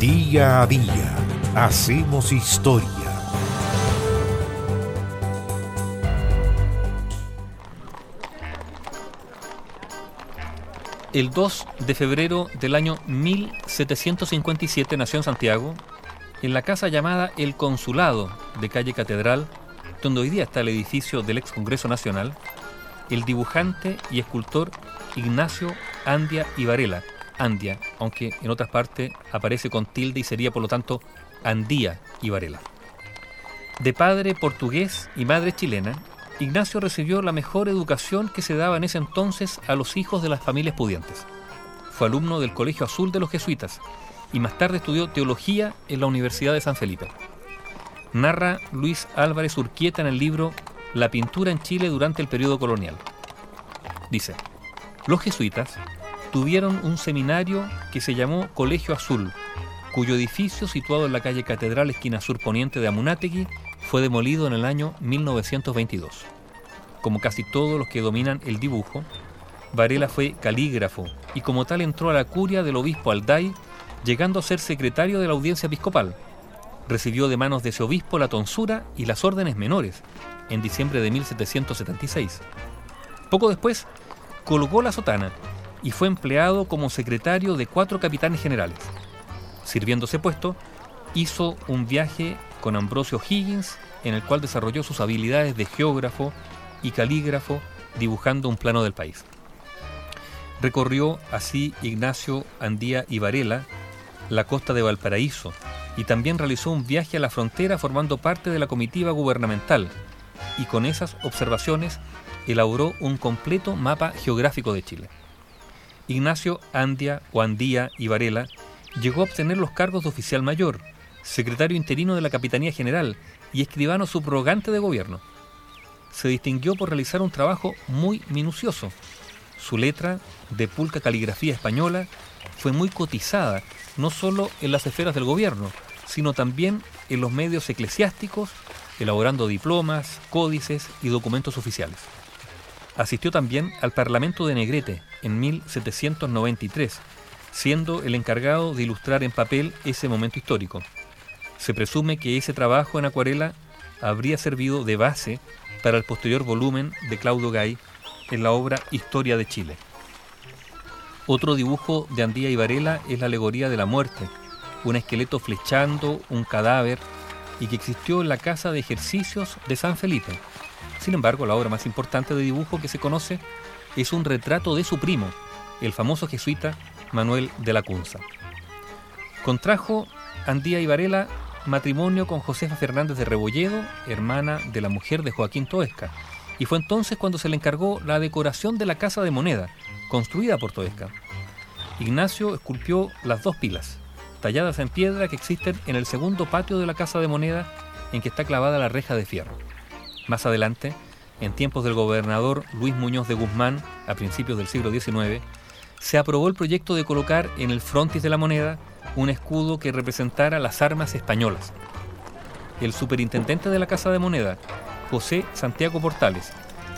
Día a día hacemos historia. El 2 de febrero del año 1757 nació en Santiago, en la casa llamada El Consulado de calle Catedral, donde hoy día está el edificio del ex Congreso Nacional, el dibujante y escultor Ignacio Andia y Varela, Andia, aunque en otras partes aparece con tilde y sería por lo tanto Andía y Varela. De padre portugués y madre chilena, Ignacio recibió la mejor educación que se daba en ese entonces a los hijos de las familias pudientes. Fue alumno del Colegio Azul de los Jesuitas y más tarde estudió teología en la Universidad de San Felipe. Narra Luis Álvarez Urquieta en el libro La pintura en Chile durante el periodo colonial. Dice, los jesuitas tuvieron un seminario que se llamó Colegio Azul, cuyo edificio, situado en la calle Catedral, esquina sur poniente de Amunátegui, fue demolido en el año 1922. Como casi todos los que dominan el dibujo, Varela fue calígrafo y como tal entró a la curia del obispo Alday, llegando a ser secretario de la audiencia episcopal. Recibió de manos de ese obispo la tonsura y las órdenes menores en diciembre de 1776. Poco después, colgó la sotana y fue empleado como secretario de cuatro capitanes generales. Sirviéndose puesto, hizo un viaje con Ambrosio Higgins en el cual desarrolló sus habilidades de geógrafo y calígrafo dibujando un plano del país. Recorrió así Ignacio Andía y Varela la costa de Valparaíso y también realizó un viaje a la frontera formando parte de la comitiva gubernamental y con esas observaciones elaboró un completo mapa geográfico de Chile. Ignacio Andia o Andía y Varela llegó a obtener los cargos de oficial mayor, secretario interino de la Capitanía General y escribano subrogante de gobierno. Se distinguió por realizar un trabajo muy minucioso. Su letra, de pulca caligrafía española, fue muy cotizada, no solo en las esferas del gobierno, sino también en los medios eclesiásticos, elaborando diplomas, códices y documentos oficiales. Asistió también al Parlamento de Negrete en 1793, siendo el encargado de ilustrar en papel ese momento histórico. Se presume que ese trabajo en acuarela habría servido de base para el posterior volumen de Claudio Gay en la obra Historia de Chile. Otro dibujo de Andía y Varela es la alegoría de la muerte, un esqueleto flechando un cadáver y que existió en la casa de ejercicios de San Felipe, sin embargo, la obra más importante de dibujo que se conoce es un retrato de su primo, el famoso jesuita Manuel de la Cunza. Contrajo Andía y Varela matrimonio con Josefa Fernández de Rebolledo, hermana de la mujer de Joaquín Toesca, y fue entonces cuando se le encargó la decoración de la Casa de Moneda, construida por Toesca. Ignacio esculpió las dos pilas, talladas en piedra que existen en el segundo patio de la Casa de Moneda en que está clavada la reja de fierro. Más adelante, en tiempos del gobernador Luis Muñoz de Guzmán, a principios del siglo XIX, se aprobó el proyecto de colocar en el frontis de la moneda un escudo que representara las armas españolas. El superintendente de la Casa de Moneda, José Santiago Portales,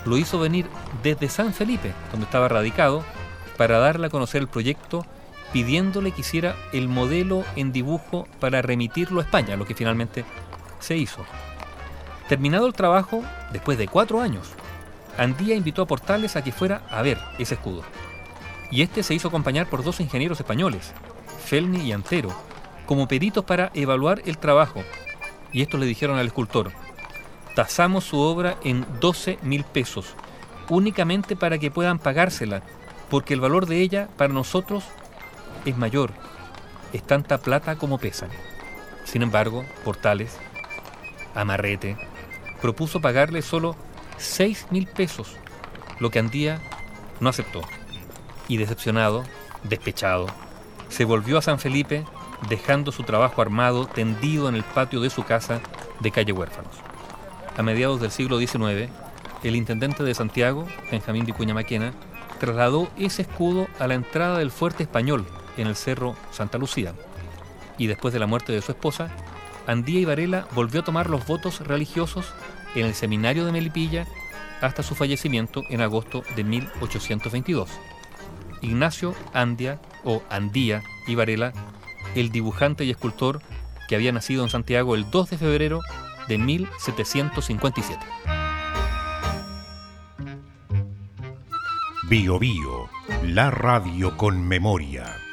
lo hizo venir desde San Felipe, donde estaba radicado, para darle a conocer el proyecto, pidiéndole que hiciera el modelo en dibujo para remitirlo a España, lo que finalmente se hizo. Terminado el trabajo, después de cuatro años, Andía invitó a Portales a que fuera a ver ese escudo. Y este se hizo acompañar por dos ingenieros españoles, Felni y Antero, como peritos para evaluar el trabajo. Y esto le dijeron al escultor, tasamos su obra en 12 mil pesos, únicamente para que puedan pagársela, porque el valor de ella para nosotros es mayor, es tanta plata como pesa. Sin embargo, Portales, amarrete, propuso pagarle solo 6 mil pesos, lo que Andía no aceptó. Y decepcionado, despechado, se volvió a San Felipe dejando su trabajo armado tendido en el patio de su casa de calle Huérfanos. A mediados del siglo XIX, el intendente de Santiago, Benjamín Vicuña Maquena, trasladó ese escudo a la entrada del fuerte español en el cerro Santa Lucía. Y después de la muerte de su esposa, Andía y Varela volvió a tomar los votos religiosos en el seminario de Melipilla hasta su fallecimiento en agosto de 1822. Ignacio Andia o Andía y Varela, el dibujante y escultor que había nacido en Santiago el 2 de febrero de 1757. Bio Bio, la radio con memoria.